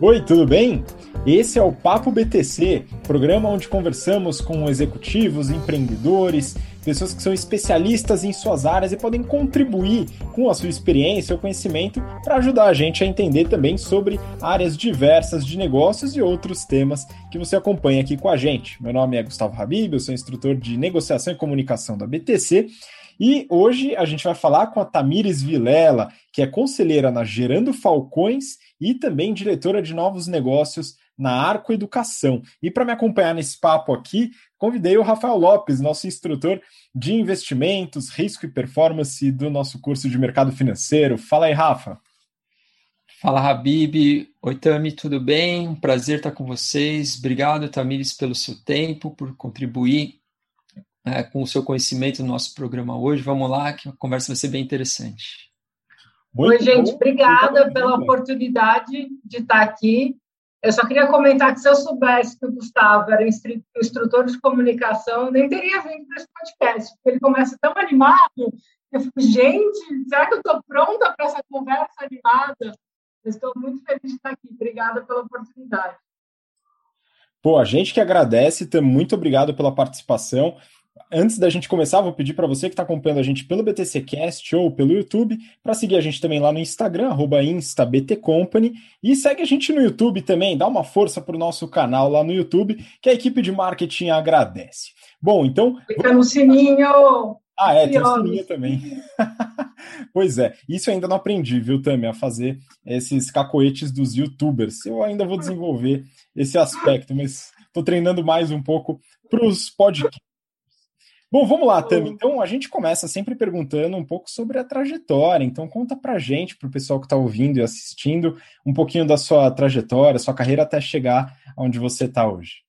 Oi, tudo bem? Esse é o Papo BTC, programa onde conversamos com executivos, empreendedores, pessoas que são especialistas em suas áreas e podem contribuir com a sua experiência ou conhecimento para ajudar a gente a entender também sobre áreas diversas de negócios e outros temas que você acompanha aqui com a gente. Meu nome é Gustavo Habib, eu sou instrutor de negociação e comunicação da BTC e hoje a gente vai falar com a Tamires Vilela, que é conselheira na Gerando Falcões e também diretora de novos negócios na Arco Educação. E para me acompanhar nesse papo aqui, convidei o Rafael Lopes, nosso instrutor de investimentos, risco e performance do nosso curso de mercado financeiro. Fala aí, Rafa. Fala, Habib. Oi, Tami, tudo bem? Prazer estar com vocês. Obrigado, Tamires, pelo seu tempo, por contribuir é, com o seu conhecimento no nosso programa hoje. Vamos lá, que a conversa vai ser bem interessante. Muito Oi, gente, bom. obrigada pela oportunidade de estar aqui. Eu só queria comentar que se eu soubesse que o Gustavo era instrutor de comunicação, eu nem teria vindo para esse podcast, porque ele começa tão animado. Eu fico, gente, será que eu estou pronta para essa conversa animada? Eu estou muito feliz de estar aqui. Obrigada pela oportunidade. Pô, a gente que agradece, muito obrigado pela participação. Antes da gente começar, vou pedir para você que está acompanhando a gente pelo BTCcast ou pelo YouTube, para seguir a gente também lá no Instagram, instabtcompany, e segue a gente no YouTube também, dá uma força para o nosso canal lá no YouTube, que a equipe de marketing agradece. Bom, então... Clica no sininho! Ah, é, tem o sininho também. pois é, isso ainda não aprendi, viu, Tami, a fazer esses cacoetes dos youtubers. Eu ainda vou desenvolver esse aspecto, mas estou treinando mais um pouco para os podcasts Bom, vamos lá, Tami. Então, a gente começa sempre perguntando um pouco sobre a trajetória. Então, conta pra gente, pro pessoal que está ouvindo e assistindo, um pouquinho da sua trajetória, sua carreira até chegar onde você está hoje.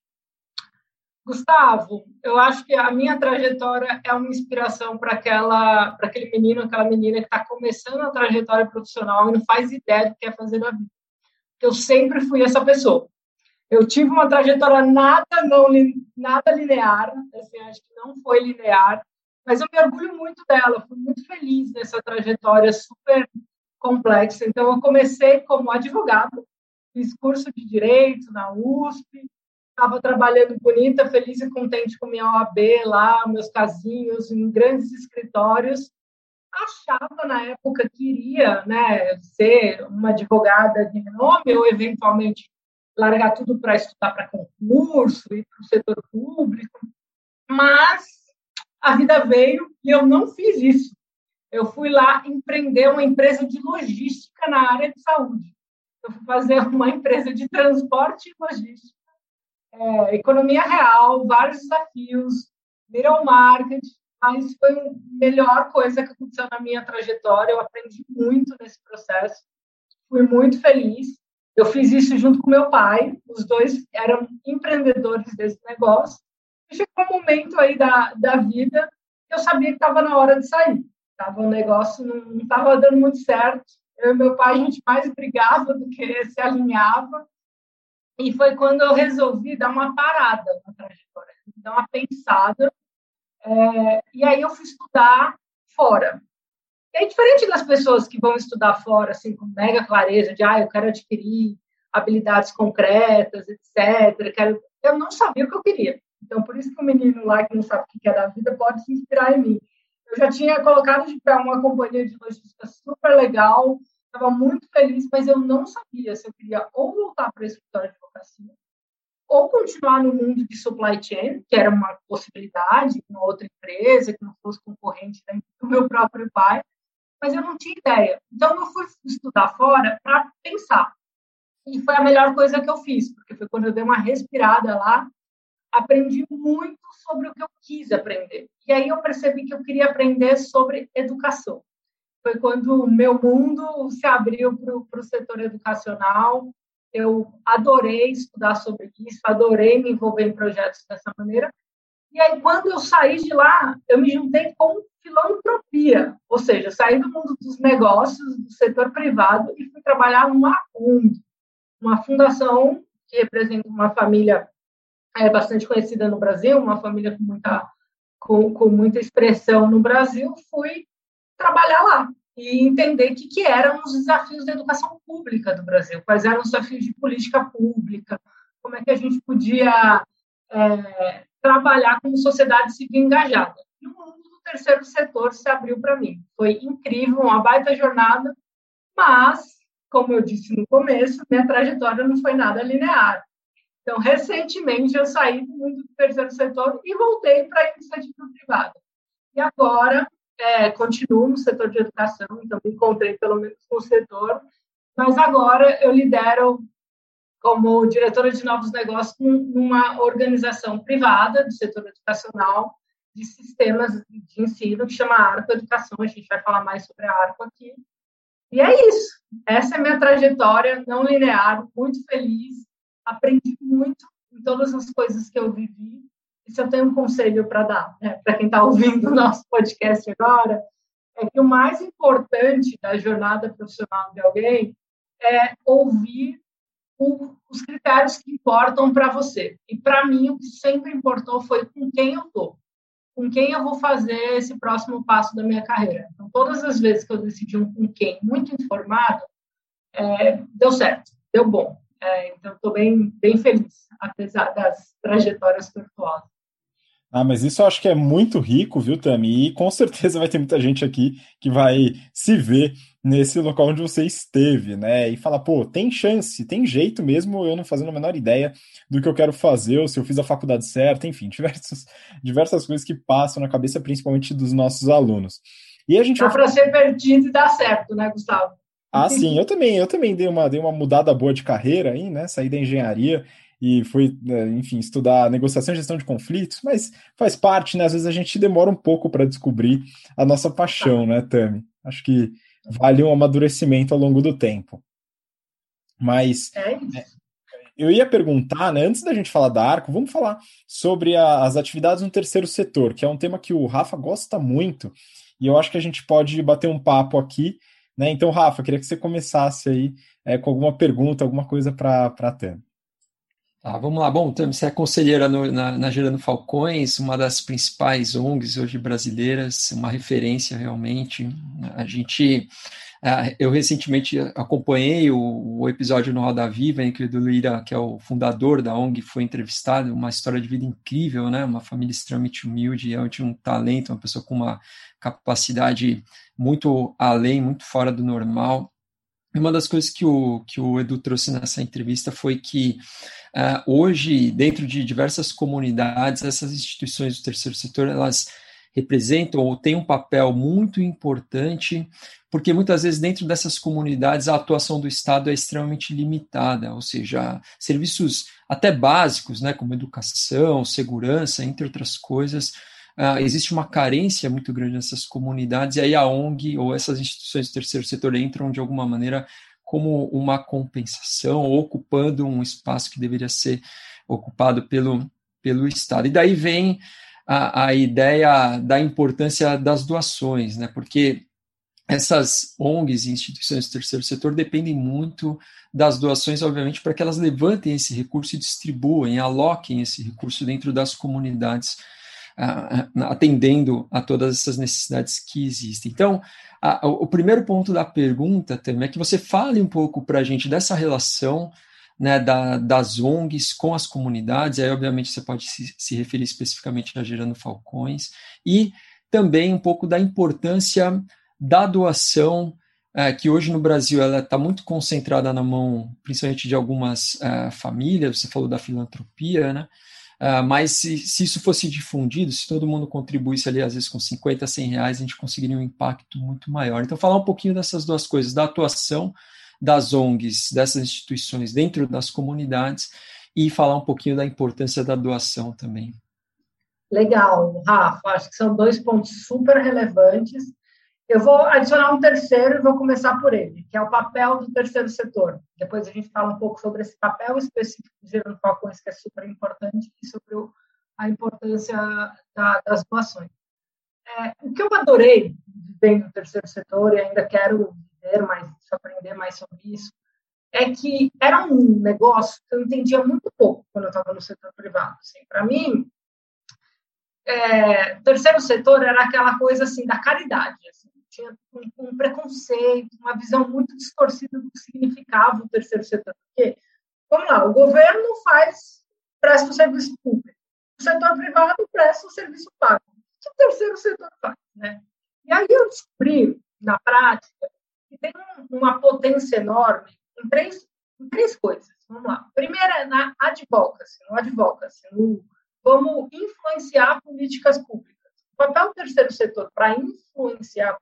Gustavo, eu acho que a minha trajetória é uma inspiração para aquela, para aquele menino, aquela menina que está começando a trajetória profissional e não faz ideia do que quer fazer na vida. Eu sempre fui essa pessoa. Eu tive uma trajetória nada não nada linear, assim, acho que não foi linear, mas eu me orgulho muito dela, fui muito feliz nessa trajetória super complexa. Então eu comecei como advogada, fiz curso de direito na USP, estava trabalhando bonita, feliz e contente com minha OAB lá, meus casinhos em grandes escritórios. Achava na época que iria, né, ser uma advogada de nome ou eventualmente largar tudo para estudar para concurso e para o setor público, mas a vida veio e eu não fiz isso. Eu fui lá empreender uma empresa de logística na área de saúde. Eu fui fazer uma empresa de transporte e logística, é, economia real, vários desafios, middle market, mas foi a melhor coisa que aconteceu na minha trajetória. Eu aprendi muito nesse processo, fui muito feliz eu fiz isso junto com meu pai, os dois eram empreendedores desse negócio. E chegou um momento aí da, da vida que eu sabia que estava na hora de sair. Tava, o negócio não estava dando muito certo. Eu e meu pai, a gente mais brigava do que se alinhava. E foi quando eu resolvi dar uma parada na trajetória, dar uma pensada. É, e aí eu fui estudar fora é diferente das pessoas que vão estudar fora, assim, com mega clareza de, ah, eu quero adquirir habilidades concretas, etc. Quero... Eu não sabia o que eu queria. Então, por isso que o menino lá que não sabe o que é da vida pode se inspirar em mim. Eu já tinha colocado de pé uma companhia de logística super legal, estava muito feliz, mas eu não sabia se eu queria ou voltar para a escritório de advocacia, ou continuar no mundo de supply chain, que era uma possibilidade, uma outra empresa que não fosse concorrente do meu próprio pai, mas eu não tinha ideia. Então, eu fui estudar fora para pensar. E foi a melhor coisa que eu fiz, porque foi quando eu dei uma respirada lá, aprendi muito sobre o que eu quis aprender. E aí eu percebi que eu queria aprender sobre educação. Foi quando o meu mundo se abriu para o setor educacional. Eu adorei estudar sobre isso, adorei me envolver em projetos dessa maneira. E aí, quando eu saí de lá, eu me juntei com filantropia, ou seja, saí do mundo dos negócios, do setor privado e fui trabalhar numa ONG, uma fundação que representa uma família é, bastante conhecida no Brasil, uma família com muita, com, com muita expressão no Brasil. Fui trabalhar lá. e entender o que, que eram os desafios da educação pública do Brasil, quais eram os desafios de política pública, como é que a gente podia é, trabalhar como sociedade civil engajada. E o mundo do terceiro setor se abriu para mim. Foi incrível, uma baita jornada, mas, como eu disse no começo, minha trajetória não foi nada linear. Então, recentemente, eu saí do mundo do terceiro setor e voltei para a iniciativa privada. E agora, é, continuo no setor de educação, então me encontrei pelo menos com o setor, mas agora eu lidero como diretora de novos negócios numa organização privada do setor educacional de sistemas de ensino que chama Arco Educação. A gente vai falar mais sobre a Arco aqui. E é isso. Essa é a minha trajetória não linear, muito feliz. Aprendi muito em todas as coisas que eu vivi e se eu tenho um conselho para dar né, para quem está ouvindo o nosso podcast agora, é que o mais importante da jornada profissional de alguém é ouvir o, os critérios que importam para você. E para mim, o que sempre importou foi com quem eu estou, com quem eu vou fazer esse próximo passo da minha carreira. Então, todas as vezes que eu decidi um com quem muito informado, é, deu certo, deu bom. É, então, estou bem, bem feliz, apesar das trajetórias tortuosas. Ah, mas isso eu acho que é muito rico, viu, Tami? E com certeza vai ter muita gente aqui que vai se ver nesse local onde você esteve, né? E falar, pô, tem chance, tem jeito mesmo eu não fazendo a menor ideia do que eu quero fazer, ou se eu fiz a faculdade certa, enfim, diversas, diversas coisas que passam na cabeça, principalmente dos nossos alunos. E a gente Dá vai... para ser perdido e dar certo, né, Gustavo? Ah, sim, eu também, eu também dei uma, dei uma mudada boa de carreira aí, né? Saí da engenharia e foi, né, enfim, estudar negociação e gestão de conflitos, mas faz parte, né? Às vezes a gente demora um pouco para descobrir a nossa paixão, né, Tami? Acho que vale um amadurecimento ao longo do tempo. Mas é é, eu ia perguntar, né, antes da gente falar da Arco, vamos falar sobre a, as atividades no terceiro setor, que é um tema que o Rafa gosta muito, e eu acho que a gente pode bater um papo aqui. Né? Então, Rafa, queria que você começasse aí é, com alguma pergunta, alguma coisa para a Tami. Ah, vamos lá. Bom, você é conselheira no, na, na Gerando Falcões, uma das principais ONGs hoje brasileiras, uma referência realmente. A gente, uh, eu recentemente acompanhei o, o, episódio no Roda Viva, em que o Lira, que é o fundador da ONG, foi entrevistado, uma história de vida incrível, né? Uma família extremamente humilde, realmente um talento, uma pessoa com uma capacidade muito além, muito fora do normal. Uma das coisas que o, que o Edu trouxe nessa entrevista foi que uh, hoje, dentro de diversas comunidades, essas instituições do terceiro setor, elas representam ou têm um papel muito importante, porque muitas vezes dentro dessas comunidades a atuação do Estado é extremamente limitada, ou seja, serviços até básicos, né, como educação, segurança, entre outras coisas, uh, existe uma carência muito grande nessas comunidades, e aí a ONG ou essas instituições do terceiro setor entram de alguma maneira como uma compensação, ocupando um espaço que deveria ser ocupado pelo, pelo Estado. E daí vem a, a ideia da importância das doações, né? porque essas ONGs e instituições do terceiro setor dependem muito das doações, obviamente, para que elas levantem esse recurso e distribuem, aloquem esse recurso dentro das comunidades, atendendo a todas essas necessidades que existem. Então, a, o primeiro ponto da pergunta também é que você fale um pouco para a gente dessa relação né, da, das ONGs com as comunidades, aí obviamente você pode se, se referir especificamente a Gerando Falcões, e também um pouco da importância da doação, é, que hoje no Brasil ela está muito concentrada na mão, principalmente de algumas é, famílias, você falou da filantropia, né? Uh, mas se, se, isso fosse difundido, se todo mundo contribuísse ali, às vezes com 50, 100 reais, a gente conseguiria um impacto muito maior. Então, falar um pouquinho dessas duas coisas, da atuação das ONGs, dessas instituições dentro das comunidades e falar um pouquinho da importância da doação também. Legal, Rafa, acho que são dois pontos super relevantes eu vou adicionar um terceiro e vou começar por ele, que é o papel do terceiro setor. Depois a gente fala um pouco sobre esse papel específico do Gerando Falcões, que é super importante, e sobre o, a importância da, das doações. É, o que eu adorei vivendo no terceiro setor, e ainda quero viver mais, aprender mais sobre isso, é que era um negócio que eu entendia muito pouco quando eu estava no setor privado. Assim, Para mim, é, terceiro setor era aquela coisa assim da caridade. Tinha um, um, preconceito, uma visão muito distorcida do que significava o terceiro setor. Porque, vamos lá, o governo faz, presta o serviço público, o setor privado presta o serviço pago. O que o terceiro setor faz? Né? E aí eu descobri, na prática, que tem uma potência enorme em três, em três coisas. Vamos lá. Primeiro é na advocacy, no advocacy, no vamos influenciar políticas públicas. O papel do terceiro setor para influenciar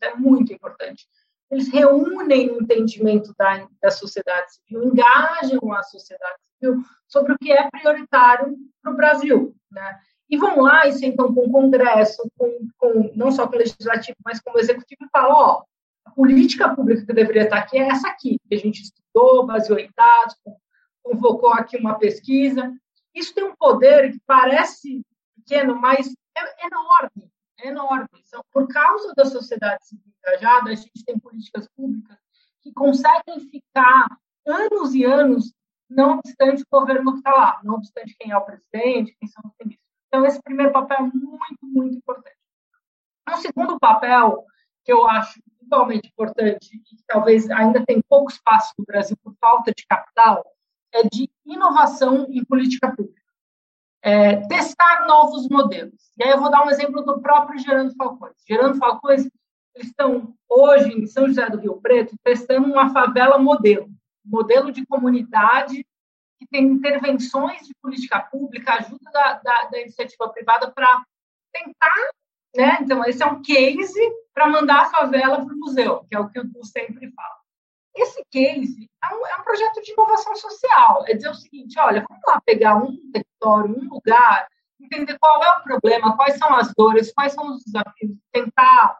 é muito importante. Eles reúnem o entendimento da, da sociedade civil, engajam a sociedade civil sobre o que é prioritário para o Brasil. Né? E vão lá e sentam com o Congresso, com, com, não só com o Legislativo, mas com o Executivo, e falam: ó, a política pública que deveria estar aqui é essa aqui, que a gente estudou, baseou em dados, convocou aqui uma pesquisa. Isso tem um poder que parece pequeno, mas é enorme, é enorme. Então, por causa da sociedade civil engajada, a gente tem políticas públicas que conseguem ficar anos e anos, não obstante o governo que está lá, não obstante quem é o presidente, quem são os ministros. Então, esse primeiro papel é muito, muito importante. Um segundo papel que eu acho igualmente importante e que talvez ainda tem pouco espaço no Brasil por falta de capital, é de inovação em política pública. É, testar novos modelos. E aí eu vou dar um exemplo do próprio Gerando Falcões. Gerando Falcões, eles estão hoje em São José do Rio Preto testando uma favela modelo, modelo de comunidade que tem intervenções de política pública, ajuda da, da, da iniciativa privada para tentar né? Então, esse é um case para mandar a favela para o museu, que é o que eu sempre falo. Esse case é um, é um, projeto de inovação social. É dizer o seguinte: olha, vamos lá pegar um território, um lugar, entender qual é o problema, quais são as dores, quais são os desafios, tentar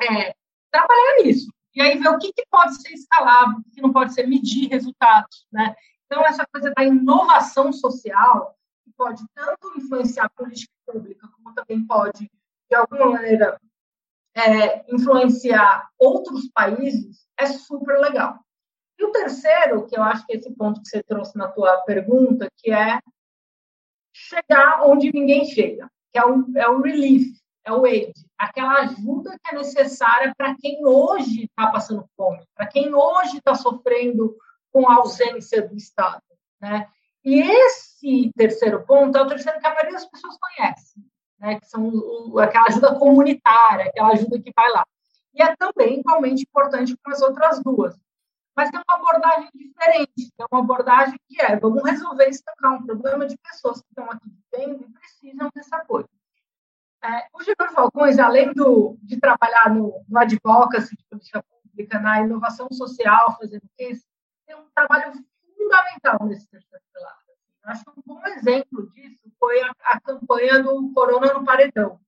é, trabalhar nisso. E aí ver o que, que pode ser escalável, o que não pode ser medir resultados. Né? Então, essa coisa da inovação social, que pode tanto influenciar a política pública, como também pode de alguma maneira, é, influenciar outros países, é super legal. E o terceiro, que eu acho que é esse ponto que você trouxe na tua pergunta, que é chegar onde ninguém chega, que é o, é o relief, é o aid, aquela ajuda que é necessária para quem hoje está passando fome, para quem hoje está sofrendo com a ausência do Estado. Né? E esse terceiro ponto é o terceiro que a maioria das pessoas conhece, né, que são aquela ajuda comunitária, aquela ajuda que vai lá. E é também igualmente importante para as outras duas. Mas tem uma abordagem diferente, tem uma abordagem que é, vamos resolver estancar um problema de pessoas que estão aqui vivendo e precisam desse apoio. É, o Gilberto Falcões, além do, de trabalhar no, no advocacy de política pública, na inovação social, fazendo isso, tem um trabalho fundamental nesse terceiro pilar. Acho que um bom exemplo disso foi a, a, campanha do Corona no Paredão.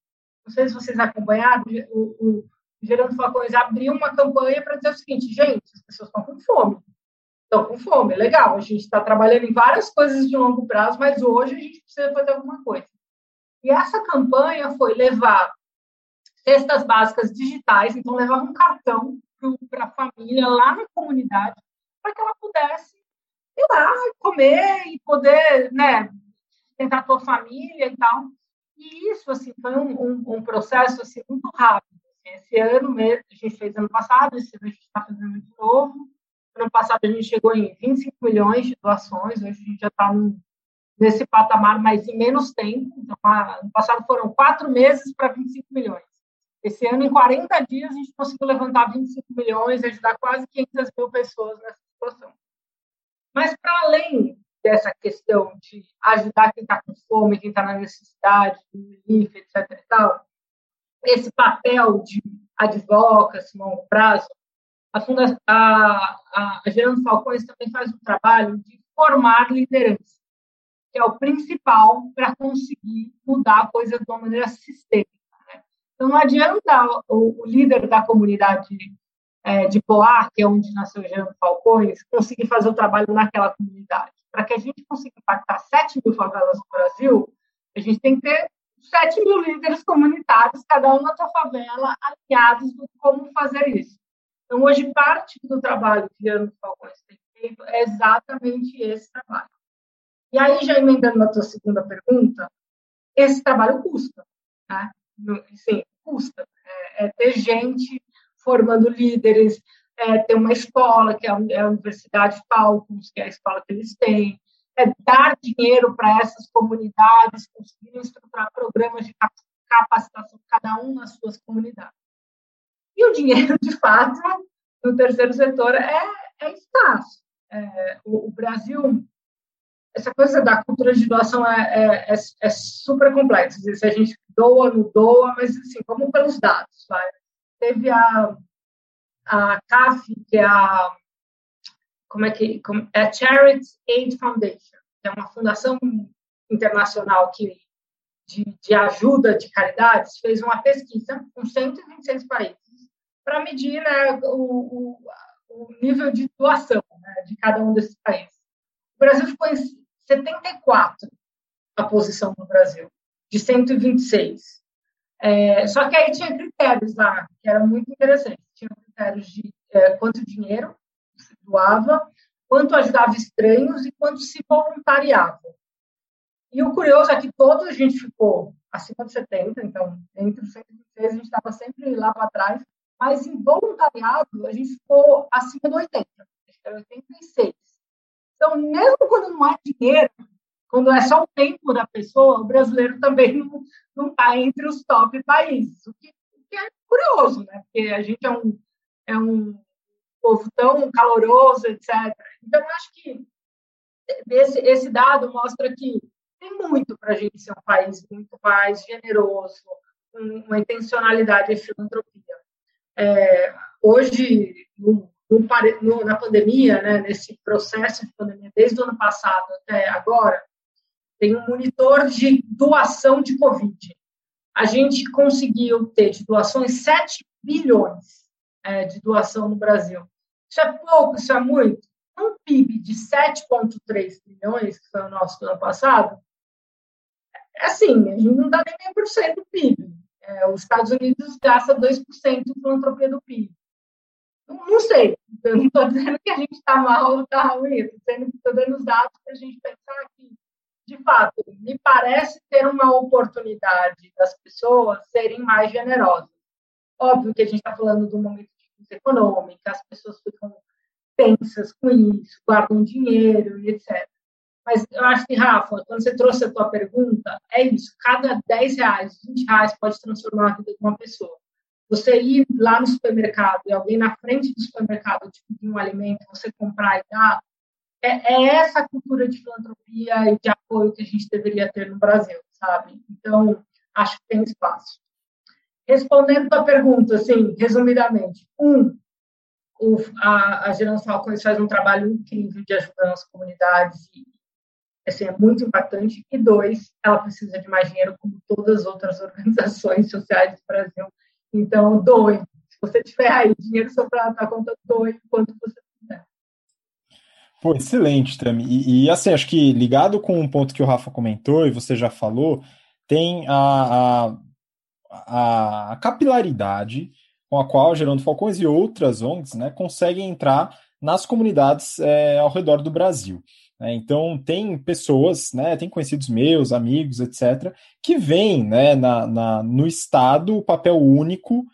Não sei se vocês acompanharam, o, o Gerando Falcões abriu uma campanha para dizer o seguinte, gente, as pessoas estão com fome. Estão com fome, legal, a gente está trabalhando em várias coisas de longo prazo, mas hoje a gente precisa fazer alguma coisa. E essa campanha foi levar cestas básicas digitais, então levar um cartão para a família lá na comunidade, para que ela pudesse ir lá comer e poder, né, tentar a tua família e tal. E isso, assim, foi um, um, um processo, assim, muito rápido. Esse ano mesmo, a gente fez ano passado, esse ano a gente está fazendo de novo. Ano passado a gente chegou em 25 milhões de doações, hoje a gente já está nesse patamar, mas em menos tempo. Então, ano passado foram quatro meses para 25 milhões. Esse ano, em 40 dias, a gente conseguiu levantar 25 milhões e ajudar quase 500 mil pessoas nessa situação. Mas, para além dessa questão de ajudar quem está com fome, quem está na necessidade, etc. E tal, esse papel de advocacy, longo prazo, a, Fundação, a, a, a Gerando Falcões também faz um trabalho de formar liderança, que é o principal para conseguir mudar a coisa de uma maneira sistêmica. Né? Então, não adianta o, o líder da comunidade é, de Poar, que é onde nasceu Jean Falcões, conseguir fazer o trabalho naquela comunidade. Para que a gente consiga impactar 7 mil favelas no Brasil, a gente tem que ter 7 mil líderes comunitários, cada um na sua favela, alinhados do como fazer isso. Então, hoje, parte do trabalho que Jean Falcões tem feito é exatamente esse trabalho. E aí, já emendando na tua segunda pergunta, esse trabalho custa. Né? Sim, custa. É, é ter gente formando líderes, é ter uma escola, que é a Universidade Falcons, que é a escola que eles têm, é dar dinheiro para essas comunidades, conseguir estruturar programas de capacitação, cada um nas suas comunidades. E o dinheiro, de fato, no terceiro setor é, é. É, o, o, Brasil, essa coisa da cultura de doação é, é, é, é super complexa. Se a gente doa, não doa, mas assim, vamos pelos dados. Vai. Teve a, a CAF, que é a como é que como, é a Charity Aid Foundation, que é uma fundação internacional que de, de ajuda de caridades, fez uma pesquisa com 126 países para medir né, o, o, o, nível de doação né, de cada um desses países. O Brasil ficou em 74 a posição do Brasil, de 126. É, só que aí tinha critérios lá, que eram muito interessantes. Tinha critérios de é, quanto dinheiro se doava, quanto ajudava estranhos e quanto se voluntariava. E o curioso é que toda a gente ficou acima de 70, então entre os 126 a gente estava sempre lá para trás, mas em voluntariado a gente ficou acima do 80, era 86. Então, mesmo quando não há dinheiro, quando é só o tempo da pessoa, o brasileiro também não está entre os top países, o que, que, é curioso, né? Porque a gente é um, é um povo tão caloroso, etc. Então, eu acho que esse, esse dado mostra que tem muito para a gente ser um país muito mais generoso, uma intencionalidade e filantropia. É, hoje, no, no, na pandemia, né, nesse processo de pandemia, desde o ano passado até agora, tem um monitor de doação de Covid. A gente conseguiu ter de doações 7 bilhões é, de doação no Brasil. Isso é pouco, isso é muito. Um PIB de 7,3 bilhões, que foi o nosso ano passado, é assim, a gente não dá nem meio por cento do PIB. É, os Estados Unidos gasta 2% de filantropia do PIB. Não, não sei, eu não estou dizendo que a gente está mal ou está ruim, estou dando os dados para a gente pensar que, de fato, me parece ter uma oportunidade das pessoas serem mais generosas. Óbvio que a gente está falando de um momento de crise econômica, as pessoas ficam tensas com isso, guardam dinheiro e etc. Mas eu acho que, Rafa, quando você trouxe a tua pergunta, é isso. Cada 10 reais, 20 reais pode transformar a vida de uma pessoa. Você ir lá no supermercado e alguém na frente do supermercado te pedir um alimento, você comprar e dar, é, é essa cultura de filantropia e de apoio que a gente deveria ter no Brasil, sabe? Então, acho que tem espaço. Respondendo a pergunta, assim, resumidamente. Um, o, a, a Gerando Falcões faz um trabalho incrível de ajudar as comunidades e assim, é muito impactante. E dois, ela precisa de mais dinheiro, como todas as outras organizações sociais do Brasil. Então, doe. Se você tiver aí dinheiro sobrando na conta, doe quanto você. Pô, excelente, Tami. E, e, assim, acho que ligado com um ponto que o Rafa comentou e você já falou, tem a, a, a capilaridade com a qual Gerando Falcões e outras ONGs né, conseguem entrar nas comunidades é, ao redor do Brasil. Né? Então, tem pessoas, né, tem conhecidos meus, amigos, etc., que veem né, na, na no Estado o papel único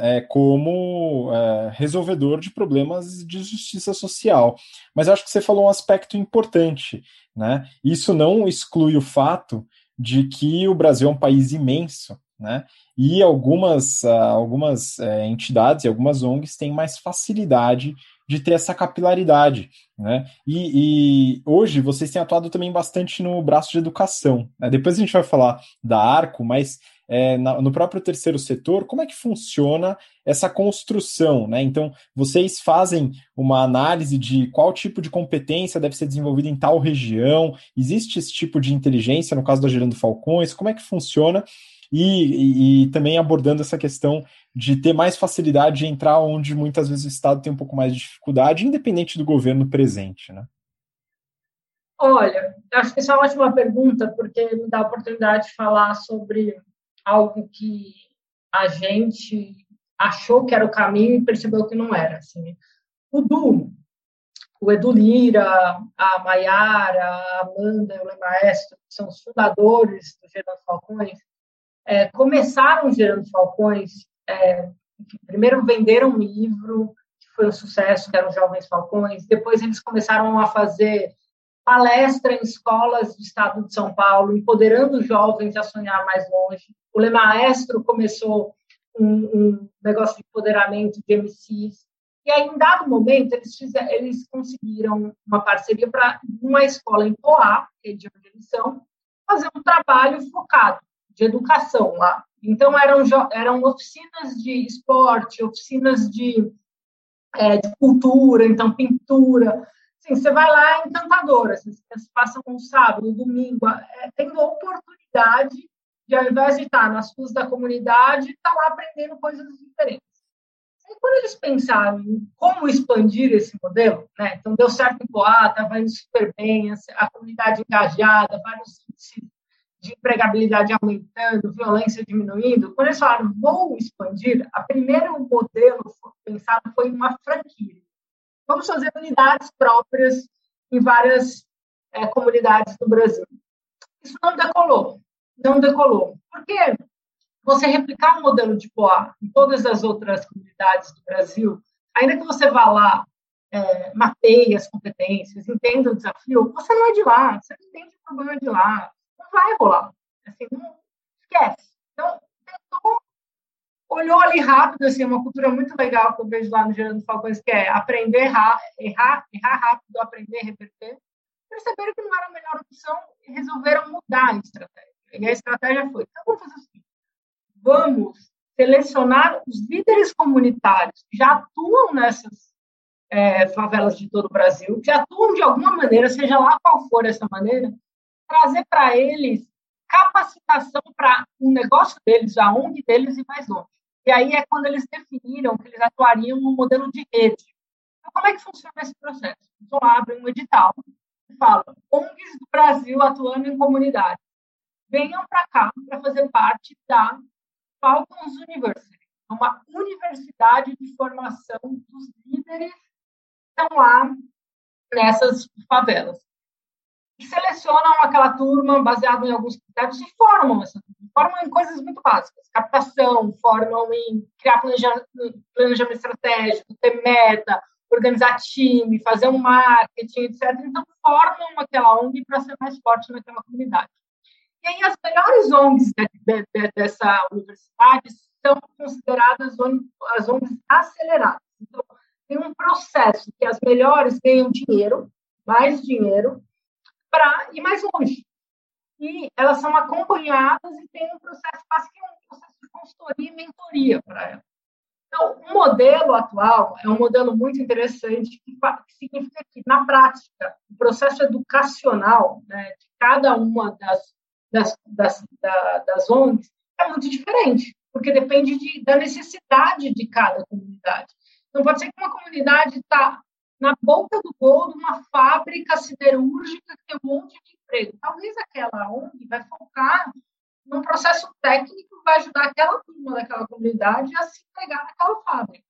é, como é, resolvedor de problemas de justiça social. Mas acho que você falou um aspecto importante. Né? Isso não exclui o fato de que o Brasil é um país imenso. Né? E algumas, uh, algumas uh, entidades e algumas ONGs têm mais facilidade de ter essa capilaridade. Né? E, e, hoje vocês têm atuado também bastante no braço de educação. Né? Depois a gente vai falar da Arco, mas é, na, no próprio terceiro setor, como é que funciona essa construção? Né? Então, vocês fazem uma análise de qual tipo de competência deve ser desenvolvida em tal região? Existe esse tipo de inteligência no caso da Gerando Falcões? Como é que funciona? E, e, e, também abordando essa questão de ter mais facilidade de entrar onde muitas vezes o Estado tem um pouco mais de dificuldade, independente do governo presente, né? Olha, acho que essa é uma ótima pergunta, porque me dá a oportunidade de falar sobre algo que a gente achou que era o caminho e percebeu que não era. Assim. O Du, o Edu Lira, a Maiara, a Amanda, o Maestro, que são os fundadores do Gerando Falcões, é, começaram gerando falcões é, primeiro venderam um livro, que foi um sucesso, que eram Jovens Falcões, depois eles começaram a fazer palestra em escolas do estado de São Paulo, empoderando jovens a sonhar mais longe. O Le Maestro começou um, um negócio de empoderamento de MCs. E aí, em dado momento, eles, fizeram, eles conseguiram uma parceria para uma escola em Poá, que é de onde eles são, fazer um trabalho focado de educação lá. Então, eram, eram oficinas de esporte, oficinas de, é, de cultura, então, pintura. Assim, você vai lá encantadora, assim, você passa um sábado, um domingo, é, tendo a oportunidade de, ao invés de estar nas ruas da comunidade, estar lá aprendendo coisas diferentes. E quando eles pensaram em como expandir esse modelo, né? então deu certo em estava indo super bem, a comunidade engajada, vários índices de empregabilidade aumentando, violência diminuindo, quando eles falaram, vou expandir, a primeiro modelo pensado foi uma franquia. Vamos fazer unidades próprias em várias é, comunidades do Brasil. Isso não decolou, não decolou. Por quê? Você replicar o modelo de Poá em todas as outras comunidades do Brasil, ainda que você vá lá, é, mapeie as competências, entenda o desafio, você não é de lá, você não entende o problema de lá, vai rolar. Assim, não esquece. Então, olhou ali rápido, assim, uma cultura muito legal que eu vejo lá no Gerando Falcões, que é aprender, errar, errar, errar rápido, aprender, reverter. Perceberam que não era a melhor opção e resolveram mudar a estratégia. E a estratégia foi, então vamos fazer o seguinte, vamos selecionar os líderes comunitários que já atuam nessas é, favelas de todo o Brasil, que atuam de alguma maneira, seja lá qual for essa maneira, trazer para eles capacitação para o negócio deles, a ONG deles e mais longe. E aí é quando eles definiram que eles atuariam no modelo de rede. Então, como é que funciona esse processo? Então, abrem um edital e falam ONGs do Brasil atuando em comunidade. Venham para cá para fazer parte da Falcons University, uma universidade de formação dos líderes que estão lá nessas favelas e selecionam aquela turma baseado em alguns critérios e formam essa turma. Formam em coisas muito básicas, captação, formam em criar planejamento, planejamento estratégico, ter meta, organizar time, fazer um marketing, etc. Então, formam aquela ONG para ser mais forte naquela comunidade. E aí, as melhores ONGs de, de, de, dessa universidade são consideradas as ONGs aceleradas. Então, tem um processo que as melhores ganham dinheiro, mais dinheiro, para ir mais longe. E elas são acompanhadas e tem um processo, quase que um processo de consultoria e mentoria para elas. Então, o modelo atual é um modelo muito interessante, que, significa que, na prática, o processo educacional né, de cada uma das, das, das, das ONGs é muito diferente, porque depende de, da necessidade de cada comunidade. Então, pode ser que uma comunidade está na boca do gol de uma fábrica siderúrgica que tem um monte de emprego. Talvez aquela ONG vai focar num processo técnico que vai ajudar aquela turma daquela comunidade a se pegar naquela fábrica.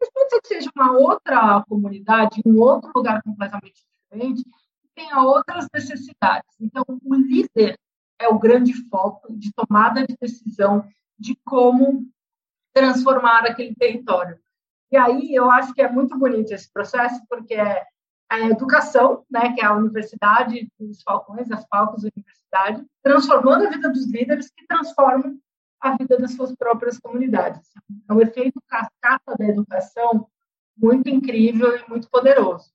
Mas pode ser que seja uma outra comunidade, um outro lugar completamente diferente, que tenha outras necessidades. Então, o líder é o grande foco de tomada de decisão de como transformar aquele território. E aí eu acho que é muito bonito esse processo, porque é a educação, né, que é a universidade dos falcões, as falcos da universidade, transformando a vida dos líderes que transformam a vida das suas próprias comunidades. É um efeito cascata da educação muito incrível e muito poderoso.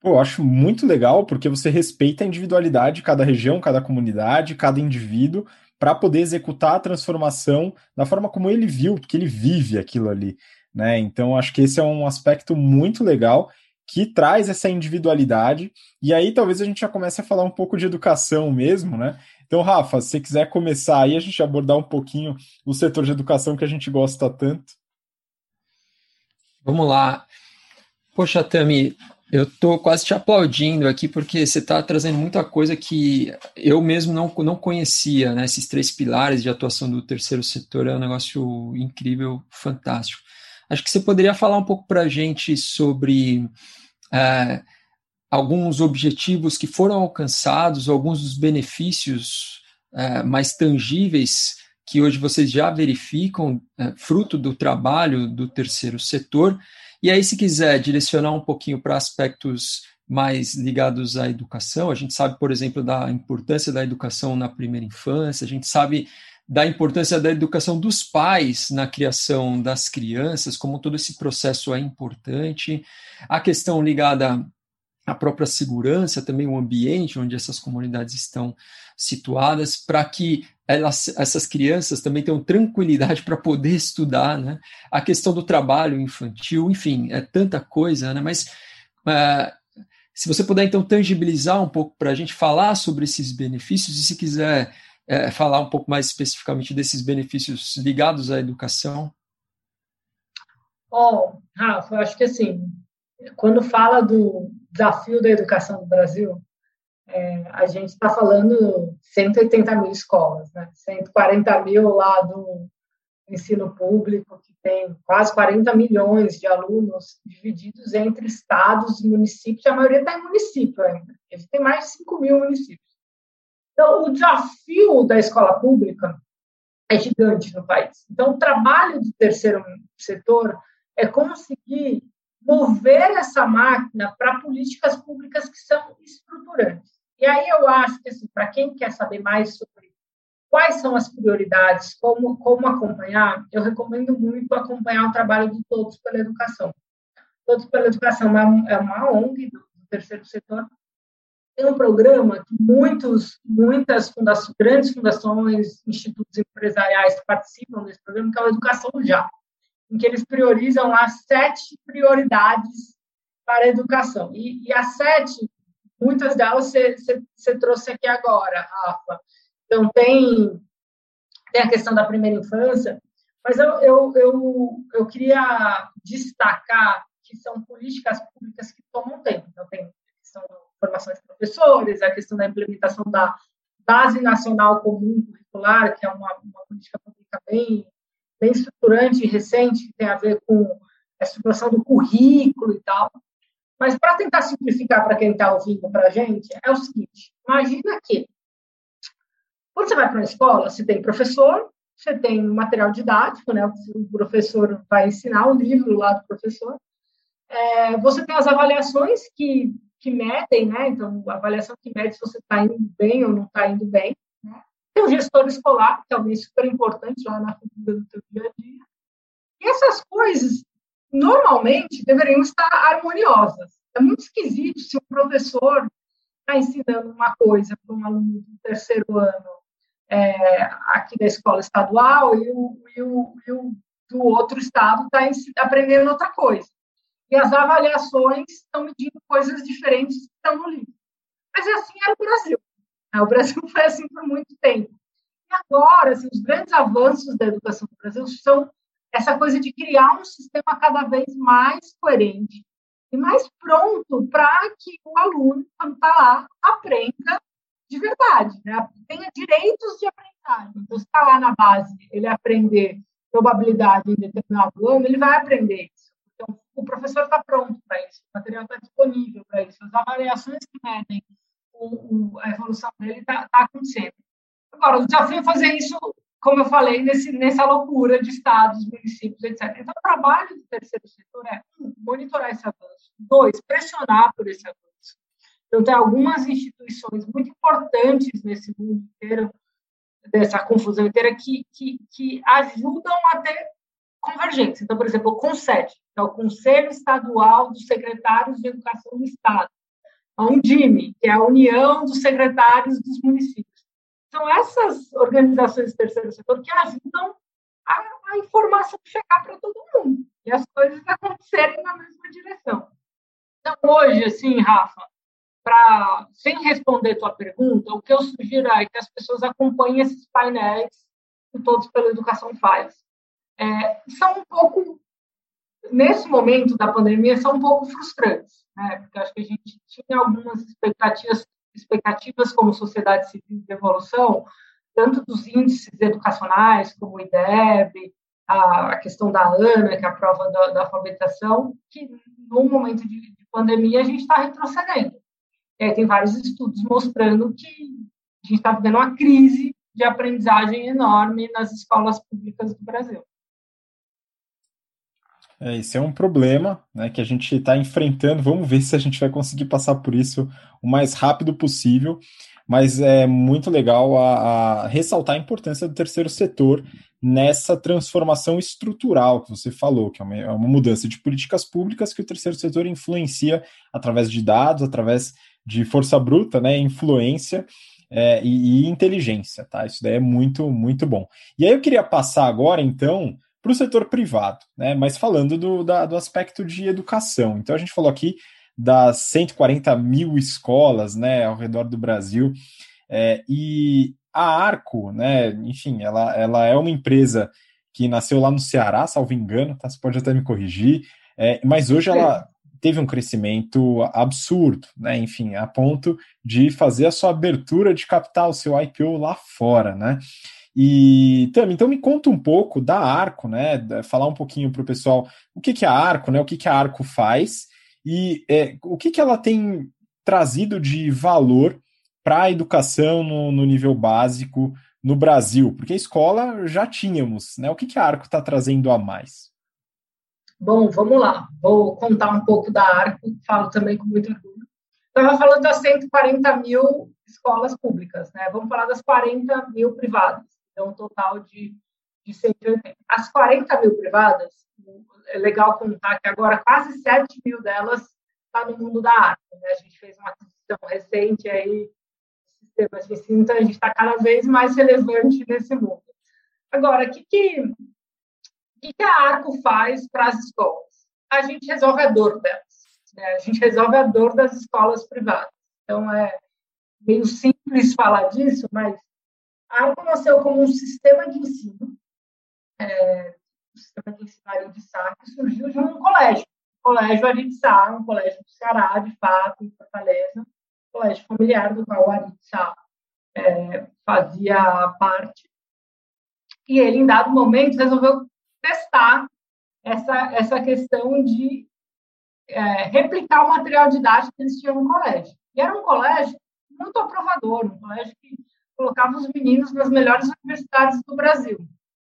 Pô, eu acho muito legal porque você respeita a individualidade de cada região, cada comunidade, cada indivíduo, para poder executar a transformação da forma como ele viu, porque ele vive aquilo ali. Né? Então, acho que esse é um aspecto muito legal que traz essa individualidade. E aí, talvez a gente já comece a falar um pouco de educação mesmo, né? Então, Rafa, se você quiser começar aí, a gente abordar um pouquinho o setor de educação que a gente gosta tanto. Vamos lá. Poxa, Tami, eu estou quase te aplaudindo aqui porque você está trazendo muita coisa que eu mesmo não, não conhecia, né? Esses três pilares de atuação do terceiro setor é um negócio incrível, fantástico. Acho que você poderia falar um pouco para a gente sobre é, alguns objetivos que foram alcançados, alguns dos benefícios é, mais tangíveis que hoje vocês já verificam, é, fruto do trabalho do terceiro setor. E aí, se quiser direcionar um pouquinho para aspectos mais ligados à educação, a gente sabe, por exemplo, da importância da educação na primeira infância, a gente sabe da importância da educação dos pais na criação das crianças, como todo esse processo é importante, a questão ligada à própria segurança, também o ambiente onde essas comunidades estão situadas, para que elas, essas crianças também tenham tranquilidade para poder estudar, né? A questão do trabalho infantil, enfim, é tanta coisa, né? Mas uh, se você puder então tangibilizar um pouco para a gente falar sobre esses benefícios e se quiser é, falar um pouco mais especificamente desses benefícios ligados à educação? Bom, Rafa, eu acho que assim, quando fala do desafio da educação do Brasil, é, a gente está falando 180 mil escolas, né? 140 mil lá do ensino público, que tem quase 40 milhões de alunos divididos entre estados e municípios, a maioria está em município ainda. Ele tem mais de 5 mil municípios. Então, o desafio da escola pública é gigante no país. Então, o trabalho do terceiro setor é conseguir mover essa máquina para políticas públicas que são estruturantes. E aí eu acho que, assim, para quem quer saber mais sobre quais são as prioridades, como, como acompanhar, eu recomendo muito acompanhar o trabalho de Todos pela Educação. Todos pela Educação é uma, é uma ONG do terceiro setor tem um programa que muitos, muitas fundações, grandes fundações, institutos empresariais participam desse programa, que é o Educação Já, em que eles priorizam lá sete prioridades para a educação. E, e as sete, muitas delas você trouxe aqui agora, Rafa. Então, tem, tem a questão da primeira infância, mas eu, eu, eu, eu queria destacar que são políticas públicas que tomam tempo. Então, tem a questão do formação de professores, a questão da implementação da Base Nacional Comum Curricular, que é uma, uma política pública bem, bem estruturante e recente, que tem a ver com a estruturação do currículo e tal. Mas para tentar simplificar para quem está ouvindo para a gente, é o seguinte: imagina que quando você vai para uma escola, você tem professor, você tem material didático, né? O professor vai ensinar o livro lá do professor. É, você tem as avaliações que que medem, né? Então, a avaliação que mede se você está indo bem ou não está indo bem. Tem o gestor escolar, que é super importante lá na figura do teu dia a dia. E essas coisas, normalmente, deveriam estar harmoniosas. É muito esquisito se o professor está ensinando uma coisa para um aluno do terceiro ano é, aqui da escola estadual e o, e o, e o do outro estado está aprendendo outra coisa e as avaliações estão medindo coisas diferentes que estão no livro. Mas é assim era o Brasil. Né? O Brasil foi assim por muito tempo. E agora, assim, os grandes avanços da educação do Brasil são essa coisa de criar um sistema cada vez mais coerente e mais pronto para que o aluno, quando está lá, aprenda de verdade, né? tenha direitos de aprendizagem. Então, se está lá na base, ele aprender probabilidade em determinado ano, ele vai aprender isso o professor está pronto para isso, o material está disponível para isso, as avaliações que medem o, o, a evolução dele está tá acontecendo. Agora, o desafio é fazer isso, como eu falei, nesse, nessa loucura de estados, municípios, etc. Então, o trabalho do terceiro setor é, um, monitorar esse avanço, dois, pressionar por esse avanço. Então, tem algumas instituições muito importantes nesse mundo inteiro, dessa confusão inteira, que, que, que ajudam a ter convergência. Então, por exemplo, o CONSED, que é o Conselho Estadual dos Secretários de Educação do Estado. A UNDIME, que é a União dos Secretários dos Municípios. São essas organizações do terceiro setor que ajudam a, a informação chegar para todo mundo e as coisas acontecerem na mesma direção. Então, hoje, assim, Rafa, para sem responder tua pergunta, o que eu sugiro é que as pessoas acompanhem esses painéis que Todos pela Educação faz é, são um pouco, nesse momento da pandemia, são um pouco frustrantes, né? porque acho que a gente tinha algumas expectativas, expectativas como sociedade civil de evolução, tanto dos índices educacionais, como o IDEB, a, questão da ANA, que é a prova da, da alfabetização, que no momento de, de pandemia a gente está retrocedendo. É, tem vários estudos mostrando que a gente está vivendo uma crise de aprendizagem enorme nas escolas públicas do Brasil. É, esse é um problema né, que a gente está enfrentando. Vamos ver se a gente vai conseguir passar por isso o mais rápido possível. Mas é muito legal a, a ressaltar a importância do terceiro setor nessa transformação estrutural que você falou, que é uma, é uma, mudança de políticas públicas que o terceiro setor influencia através de dados, através de força bruta, né, influência é, e, e, inteligência, tá? Isso daí é muito, muito bom. E aí eu queria passar agora, então, para o setor privado, né? Mas falando do, da, do aspecto de educação. Então a gente falou aqui das 140 mil escolas, né, ao redor do Brasil, é, e a Arco, né, enfim, ela, ela é uma empresa que nasceu lá no Ceará, salvo engano, tá? Você pode até me corrigir, é, mas hoje ela teve um crescimento absurdo, né? Enfim, a ponto de fazer a sua abertura de capital, seu IPO lá fora, né? E também, então me conta um pouco da Arco, né? Falar um pouquinho para o pessoal o que, que é a Arco, né? O que, que a Arco faz e é, o que, que ela tem trazido de valor para a educação no, no, nível básico no Brasil? Porque a escola já tínhamos, né? O que, que a Arco está trazendo a mais? Bom, vamos lá. Vou contar um pouco da Arco, falo também com muito orgulho. Estava falando das 140 mil escolas públicas, né? Vamos falar das 40 mil privadas. Então, um total de, de 180. As 40 mil privadas, é legal contar que agora quase 7 mil delas está no mundo da arte. Né? A gente fez uma aquisição recente aí sistemas de ensino, então a gente está cada vez mais relevante nesse mundo. Agora, o que, que, que, a Arco faz para as escolas? A gente resolve a dor delas. Né? A gente resolve a dor das escolas privadas. Então, é meio simples falar disso, mas a Arco nasceu como um sistema de ensino, é, um sistema de ensino de Sá, que surgiu de um colégio. O colégio Aritsá, um colégio do Ceará, de fato, em Fortaleza, colégio familiar do qual o Aritsá é, fazia parte. E ele, em dado momento, resolveu testar essa, essa questão de é, replicar o material didático que eles tinham no colégio. E era um colégio muito aprovador, um colégio que colocava os meninos nas melhores universidades do Brasil.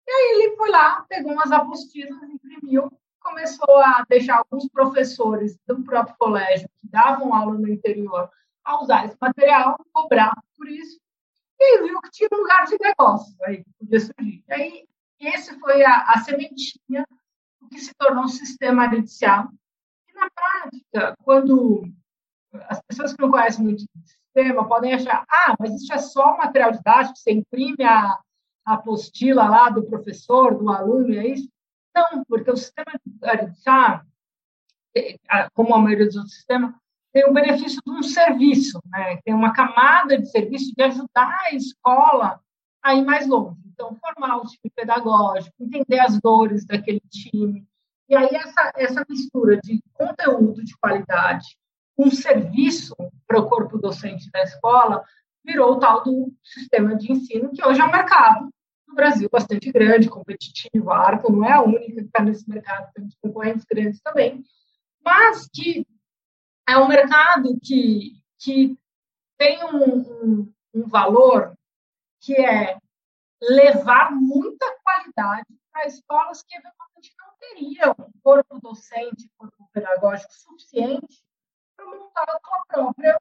E aí ele foi lá, pegou umas apostilas, imprimiu, começou a deixar alguns professores do próprio colégio que davam aula no interior a usar esse material, cobrar por isso, e viu que tinha um lugar de negócio aí que podia surgir. E aí esse foi a, a sementinha do que se tornou um sistema artificial. E na prática, quando as pessoas que não conhecem muito sistema podem achar, ah, mas isso é só um material didático, você imprime a, apostila lá do professor, do aluno, é isso? Não, porque o sistema de chá, como a maioria dos outros sistemas, tem o benefício de um serviço, né? tem uma camada de serviço de ajudar a escola a ir mais longe. Então, formar o time pedagógico, entender as dores daquele time. E aí, essa, essa mistura de conteúdo de qualidade um serviço para o corpo docente da escola, virou o tal do sistema de ensino, que hoje é um mercado no Brasil bastante grande, competitivo. A Arco não é a única que está nesse mercado, temos concorrentes grandes também, mas que é um mercado que, que tem um, um, um valor que é levar muita qualidade para escolas que eventualmente não teriam corpo docente, corpo pedagógico suficiente montar a sua própria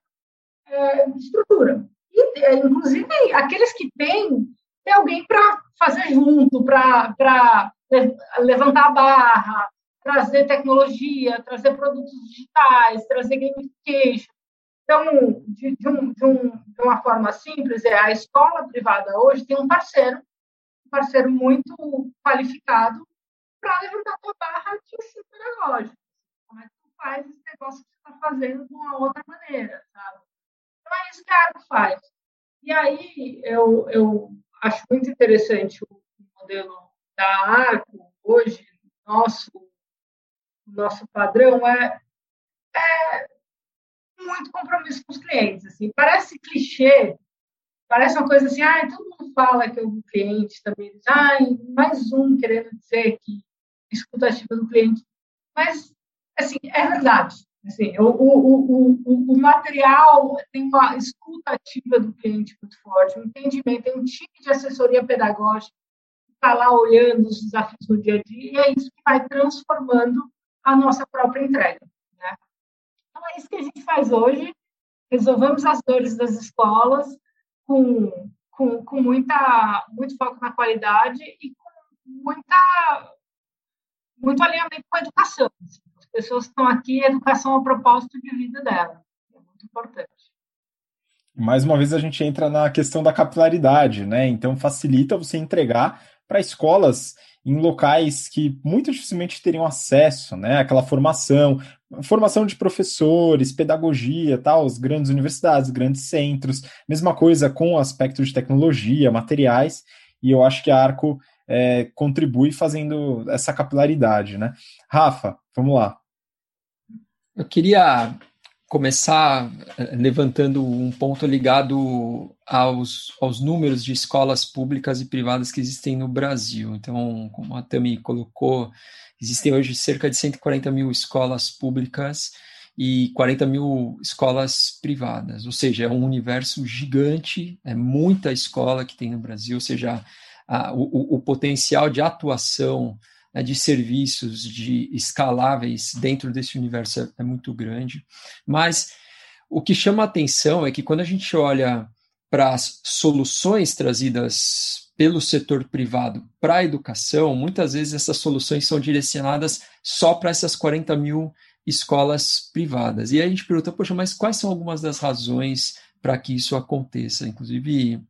é, estrutura. E, é, inclusive, aqueles que têm, tem alguém para fazer junto, para levantar a barra, trazer tecnologia, trazer produtos digitais, trazer gamification. Então, de, de, um, de, um, de uma forma simples, é a escola privada hoje tem um parceiro, um parceiro muito qualificado para levantar a sua barra de ensino pedagógico. Como é que tu faz esse negócio está fazendo de uma outra maneira, sabe? Então é isso que a Arco faz. E aí eu, eu acho muito interessante o modelo da Arco hoje, nosso nosso padrão é, é muito compromisso com os clientes. Assim, parece clichê, parece uma coisa assim, ah, todo mundo fala que o cliente também diz, ah, mais um querendo dizer que escuta ativa do cliente. Mas, assim, é verdade. Assim, o, o, o, o, material tem uma escuta ativa do cliente muito forte, um entendimento, tem um time de assessoria pedagógica que está lá olhando os desafios no dia a dia, e é isso que vai transformando a nossa própria entrega. Né? Então, é isso que a gente faz hoje. Resolvemos as dores das escolas com, com, com muita, muito foco na qualidade e com muita, muito alinhamento com a educação. Assim pessoas que estão aqui, educação é o propósito de vida dela. É muito importante. Mais uma vez a gente entra na questão da capilaridade, né? Então facilita você entregar para escolas em locais que muito dificilmente teriam acesso, né? Aquela formação, formação de professores, pedagogia, tal, as grandes universidades, grandes centros, mesma coisa com o aspecto de tecnologia, materiais, e eu acho que a Arco é, contribui fazendo essa capilaridade, né? Rafa, vamos lá. Eu queria começar eh, levantando um ponto ligado aos, aos números de escolas públicas e privadas que existem no Brasil. Então, como a Tami colocou, existem hoje cerca de 140 mil escolas públicas e 40 mil escolas privadas, ou seja, é um universo gigante, é muita escola que tem no Brasil, ou seja, a, o, o potencial de atuação de serviços de escaláveis dentro desse universo é, é muito grande. Mas o que chama a atenção é que quando a gente olha para as soluções trazidas pelo setor privado para a educação, muitas vezes essas soluções são direcionadas só para essas 40 mil escolas privadas. E aí a gente pergunta, poxa, mas quais são algumas das razões para que isso aconteça? Inclusive,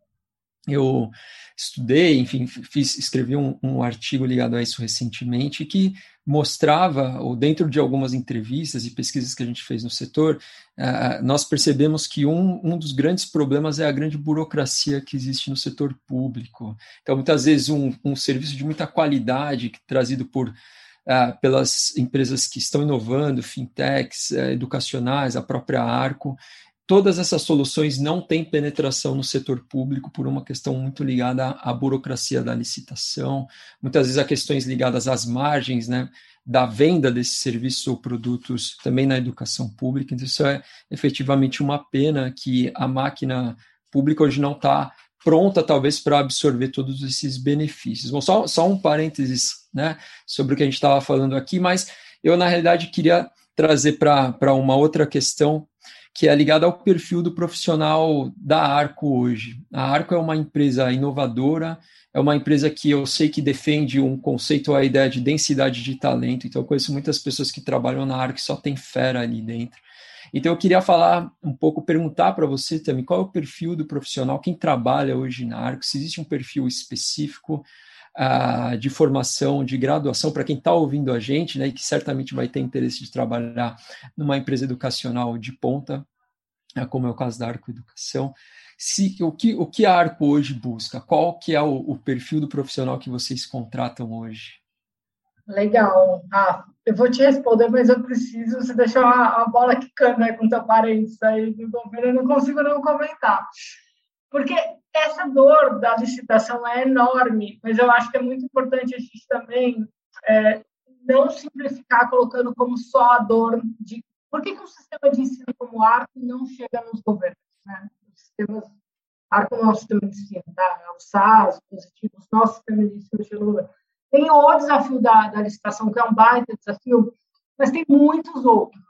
eu estudei, enfim, fiz, escrevi um, um, artigo ligado a isso recentemente que mostrava, ou dentro de algumas entrevistas e pesquisas que a gente fez no setor, uh, nós percebemos que um, um dos grandes problemas é a grande burocracia que existe no setor público. Então, muitas vezes, um, um serviço de muita qualidade trazido por Uh, pelas empresas que estão inovando, fintechs, uh, educacionais, a própria Arco, todas essas soluções não têm penetração no setor público por uma questão muito ligada à, burocracia da licitação, muitas vezes a questões ligadas às margens, né, da venda desses serviços ou produtos também na educação pública. Então, isso é efetivamente uma pena que a máquina pública hoje não está pronta, talvez, para absorver todos esses benefícios. Bom, só, só um parênteses né, sobre o que a gente estava falando aqui, mas eu, na realidade, queria trazer para uma outra questão que é ligada ao perfil do profissional da Arco hoje. A Arco é uma empresa inovadora, é uma empresa que eu sei que defende um conceito, a ideia de densidade de talento. Então, eu conheço muitas pessoas que trabalham na Arco e só tem fera ali dentro. Então, eu queria falar um pouco, perguntar para você também qual é o perfil do profissional, quem trabalha hoje na Arco, se existe um perfil específico de formação, de graduação, para quem está ouvindo a gente, né, e que certamente vai ter interesse de trabalhar numa empresa educacional de ponta, uh, como é o caso da Arco Educação. Se, o, que, o que a Arco hoje busca? Qual que é o, o perfil do profissional que vocês contratam hoje? Legal. Ah, eu vou te responder, mas eu preciso, você deixou a, a bola quicando aí com teu parênteses aí do governo, eu não consigo não comentar. Porque essa dor da licitação é enorme, mas eu acho que é muito importante a gente também é, não simplificar colocando como só a dor de por que, que um sistema de ensino como o ARCO não chega nos governos, né? Os sistemas ARCO não é um sistema de ensino, tá? É o SAS, positivo, o nosso sistema de ensino chegou tem o desafio da, da licitação, que é um baita desafio, mas tem muitos outros.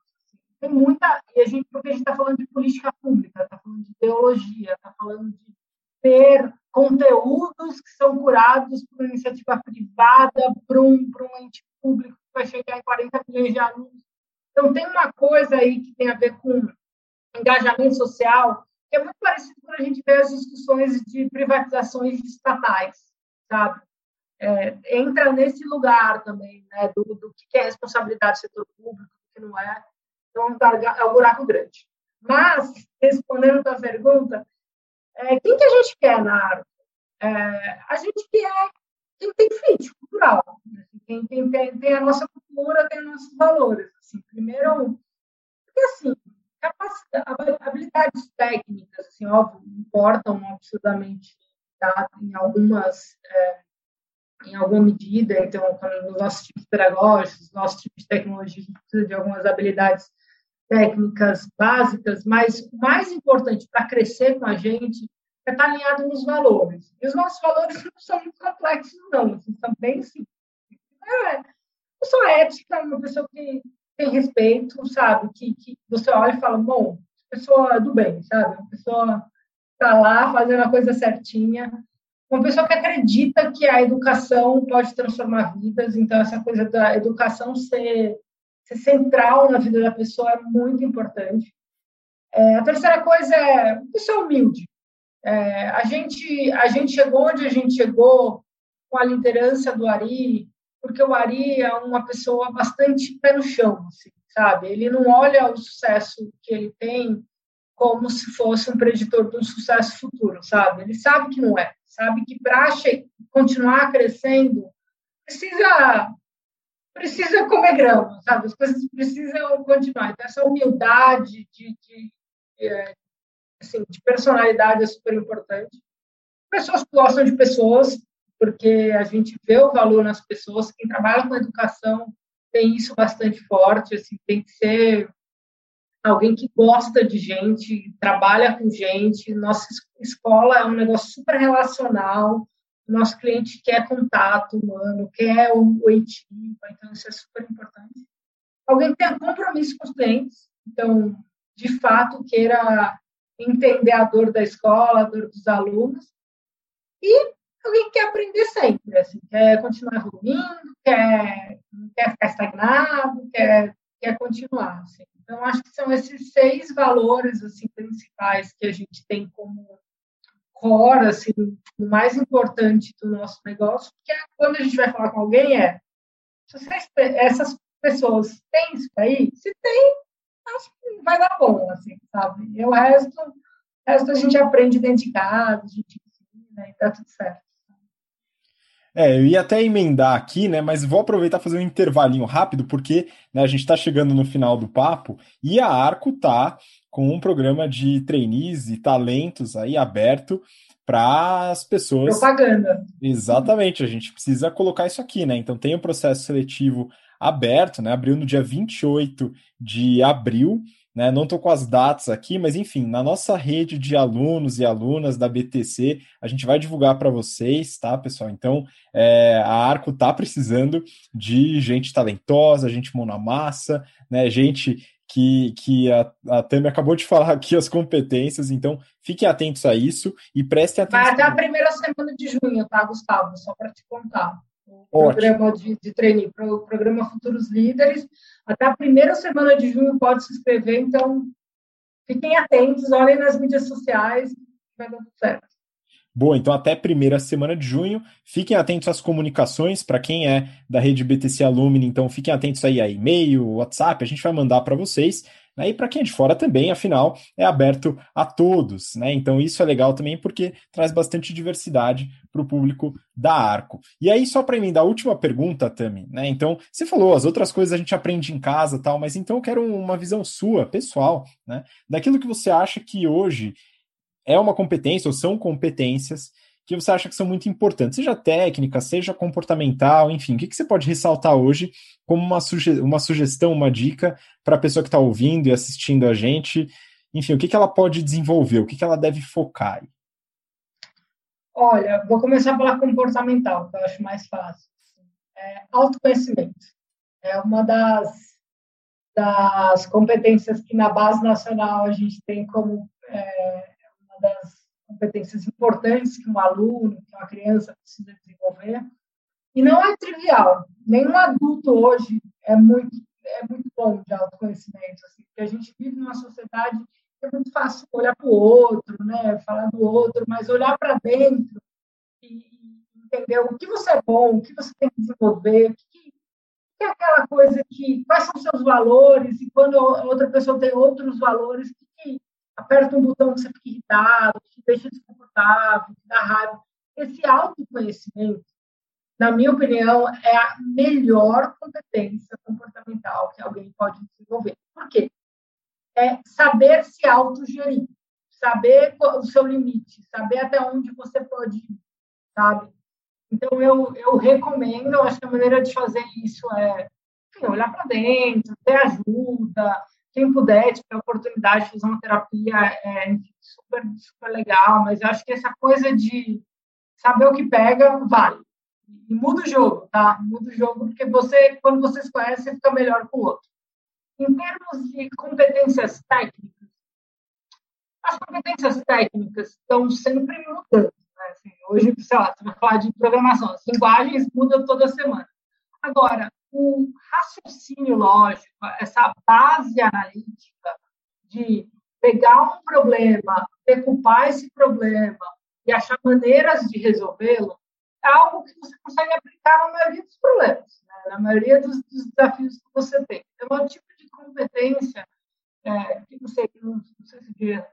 Tem muita, e a gente, porque a gente está falando de política pública, está falando de ideologia, está falando de ter conteúdos que são curados por iniciativa privada, para um, para um ente público que vai chegar em 40 milhões de alunos. Então, tem uma coisa aí que tem a ver com engajamento social, que é muito parecido com a gente ver as discussões de privatizações estatais, sabe? É, entra nesse lugar também, né, do, do que é responsabilidade do setor público, do que não é. Então, é um buraco grande. Mas, respondendo a pergunta, é, quem que a gente quer na arte? É, a gente quer quem tem fit cultural, né? quem, quem tem, tem, a nossa cultura, tem os nossos valores. Assim. Primeiro, porque assim, habilidades técnicas, assim, óbvio, importam absurdamente tá? em algumas, é, em alguma medida. Então, nos nossos tipos pedagógicos, nos nossos tipos de tecnologia, a gente precisa de algumas habilidades técnicas básicas, mas o mais importante para crescer com a gente é estar alinhado nos valores. E os nossos valores não são muito complexos, não, assim, são bem simples. É, eu sou ética, uma pessoa que tem respeito, sabe? Que, que você olha e fala, bom, pessoa do bem, sabe? Uma pessoa está lá fazendo a coisa certinha. Uma pessoa que acredita que a educação pode transformar vidas, então essa coisa da educação ser, ser central na vida da pessoa é muito importante. É, a terceira coisa é pessoa humilde. É, a gente a gente chegou onde a gente chegou com a liderança do Ari, porque o Ari é uma pessoa bastante pé no chão, assim, sabe? Ele não olha o sucesso que ele tem como se fosse um preditor de um sucesso futuro, sabe? Ele sabe que não é, sabe que para continuar crescendo precisa precisa comer grama, sabe? As coisas precisam continuar. Então, essa humildade de, de, de, é, assim, de personalidade é super importante. Pessoas gostam de pessoas, porque a gente vê o valor nas pessoas. Quem trabalha com educação tem isso bastante forte, assim, tem que ser alguém que gosta de gente, trabalha com gente. Nossa escola é um negócio super relacional. Nosso cliente quer contato humano, quer o oitivo, então isso é super importante. Alguém que tenha compromisso com os clientes, então, de fato, queira entender a dor da escola, a dor dos alunos. E alguém que quer aprender sempre, assim, quer continuar evoluindo, quer, quer ficar estagnado, quer, quer continuar. Assim. Então, acho que são esses seis valores assim, principais que a gente tem como core, assim, o mais importante do nosso negócio, que é quando a gente vai falar com alguém é vocês, essas pessoas têm isso aí? Se tem, acho que vai dar bom, assim, sabe? E o resto, o resto a gente aprende dentro de casa, a gente ensina e dá tudo certo. É, eu ia até emendar aqui, né? Mas vou aproveitar fazer um intervalinho rápido, porque né, a gente está chegando no final do papo e a Arco tá com um programa de trainees e talentos aí aberto para as pessoas. Propaganda. Exatamente, a gente precisa colocar isso aqui, né? Então tem o um processo seletivo aberto, né? Abriu no dia 28 de abril né? Não estou com as datas aqui, mas enfim, na nossa rede de alunos e alunas da BTC, a gente vai divulgar para vocês, tá, pessoal? Então, é, a Arco está precisando de gente talentosa, gente mão na massa, né? Gente que, que a, a Tami acabou de falar aqui as competências, então fiquem atentos a isso e prestem atenção. Vai até a primeira semana de junho, tá, Gustavo? Só para te contar. O programa de, de treino, o programa Futuros Líderes até a primeira semana de junho pode se inscrever, então fiquem atentos, olhem nas mídias sociais, vai dar tudo certo. Boa, então até primeira semana de junho. Fiquem atentos às comunicações, para quem é da rede BTC Alumni, então fiquem atentos aí a e-mail, WhatsApp, a gente vai mandar para vocês. Né? E para quem é de fora também, afinal, é aberto a todos. Né? Então isso é legal também porque traz bastante diversidade para o público da Arco. E aí, só para emendar a última pergunta, Tami, né? Então, você falou, as outras coisas a gente aprende em casa tal, mas então eu quero uma visão sua, pessoal, né? Daquilo que você acha que hoje é uma competência ou são competências que você acha que são muito importantes, seja técnica, seja comportamental, enfim, o que, que você pode ressaltar hoje como uma, suge uma sugestão, uma dica para a pessoa que está ouvindo e assistindo a gente, enfim, o que, que ela pode desenvolver, o que, que ela deve focar? Olha, vou começar pela comportamental, que eu acho mais fácil. É, autoconhecimento é uma das, das competências que na base nacional a gente tem como é, uma das competências importantes que um aluno, que uma criança precisa desenvolver. E não é trivial. Nenhum adulto hoje é muito é muito bom de autoconhecimento, assim, porque a gente vive numa sociedade que é muito fácil olhar para o outro, né, falar do outro, mas olhar para dentro e entender o que você é bom, o que você tem que desenvolver, o que, que é aquela coisa que quais são seus valores e quando outra pessoa tem outros valores, que aperta um botão que você fica irritado, que deixa desconfortável, que dá raiva. Esse autoconhecimento, na minha opinião, é a melhor competência comportamental que alguém pode desenvolver. Por quê? É saber se autogerir, saber o seu limite, saber até onde você pode ir, sabe? Então, eu, eu recomendo, acho que a maneira de fazer isso é enfim, olhar para dentro, ter ajuda, quem puder, tiver a oportunidade de fazer uma terapia, é super, super legal, mas eu acho que essa coisa de saber o que pega, vale. E muda o jogo, tá? Muda o jogo, porque você, quando você se conhece, você fica melhor com o outro. Em termos de competências técnicas, as competências técnicas estão sempre mudando. Né? Assim, hoje, sei lá, você vai falar de programação, as linguagens mudam toda semana. Agora, o raciocínio lógico, essa base analítica de pegar um problema, decupar esse problema e achar maneiras de resolvê-lo, é algo que você consegue aplicar na maioria dos problemas, né? na maioria dos, dos, desafios que você tem. Então, é um tipo de competência é, que você, não, não sei se diria,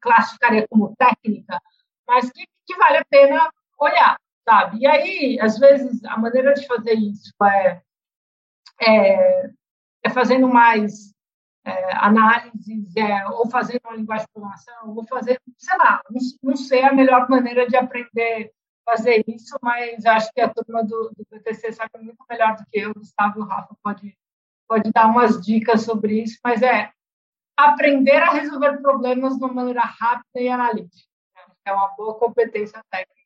classificaria como técnica, mas que, que vale a pena olhar, sabe? E aí, às vezes, a maneira de fazer isso é, é, é fazendo mais é, análises, é, ou fazendo uma linguagem de programação, ou fazer, sei lá, não, não, sei a melhor maneira de aprender fazer isso, mas acho que a turma do, do PTC sabe muito melhor do que eu, Gustavo e o Rafa pode, pode dar umas dicas sobre isso, mas é aprender a resolver problemas de uma maneira rápida e analítica. É uma boa competência técnica.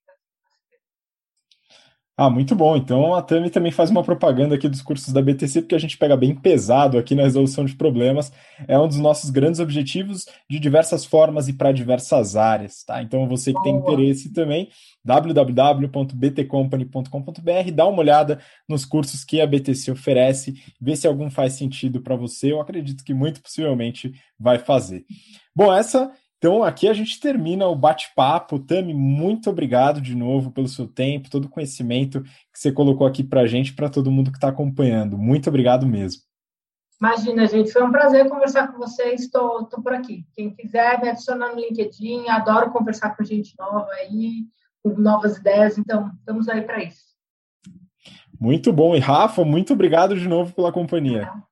Ah, muito bom. Então a Tami também faz uma propaganda aqui dos cursos da BTC, porque a gente pega bem pesado aqui na resolução de problemas. É um dos nossos grandes objetivos de diversas formas e para diversas áreas, tá? Então você que tem interesse também, www.btcompany.com.br, dá uma olhada nos cursos que a BTC oferece, vê se algum faz sentido para você. Eu acredito que muito possivelmente vai fazer. Bom, essa então aqui a gente termina o bate-papo. Tami, muito obrigado de novo pelo seu tempo, todo o conhecimento que você colocou aqui para a gente, para todo mundo que está acompanhando. Muito obrigado mesmo. Imagina, gente, foi um prazer conversar com vocês. Estou por aqui. Quem quiser me adicionar no LinkedIn, adoro conversar com gente nova aí, com novas ideias. Então, estamos aí para isso. Muito bom. E Rafa, muito obrigado de novo pela companhia. É.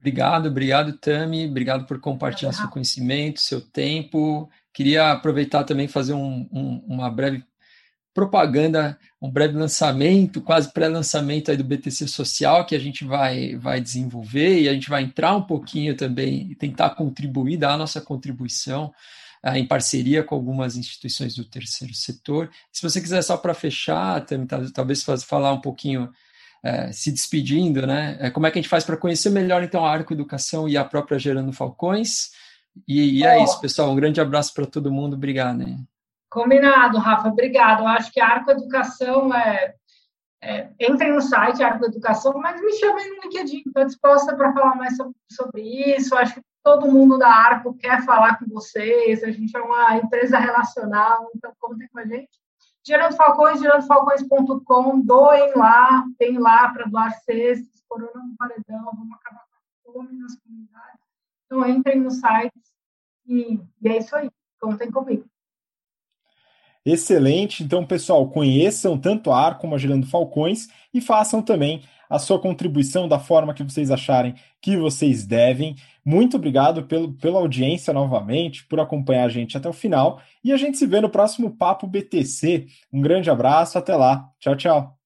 Obrigado, obrigado, Tami. Obrigado por compartilhar seu conhecimento, seu tempo. Queria aproveitar também fazer um, um, uma breve propaganda, um breve lançamento, quase pré-lançamento aí do BTC Social que a gente vai, vai desenvolver e a gente vai entrar um pouquinho também e tentar contribuir, dar a nossa contribuição uh, em parceria com algumas instituições do terceiro setor. Se você quiser só para fechar, Tami, talvez falar um pouquinho é, se despedindo, né? É, como é que a gente faz para conhecer melhor então a Arco Educação e a própria Gerando Falcões? E, e é isso, pessoal. Um grande abraço para todo mundo. Obrigado. Hein? Combinado, Rafa. Obrigado. Eu acho que a Arco Educação é, é, entrem no site Arco Educação, mas me chamem no LinkedIn. Estou disposta para falar mais sobre, sobre isso. acho que todo mundo da Arco quer falar com vocês. A gente é uma empresa relacional, então contem com a gente. Gerando Falcões, gerandofalcões.com, doem lá, tem lá para doar cestas, corona no paredão, vamos acabar com a fome nas comunidades. Então, entrem no site e, e é isso aí, contem comigo. Excelente. Então, pessoal, conheçam tanto a AR como a Gerando Falcões e façam também a sua contribuição da forma que vocês acharem que vocês devem. Muito obrigado pelo, pela audiência novamente, por acompanhar a gente até o final. E a gente se vê no próximo Papo BTC. Um grande abraço, até lá. Tchau, tchau.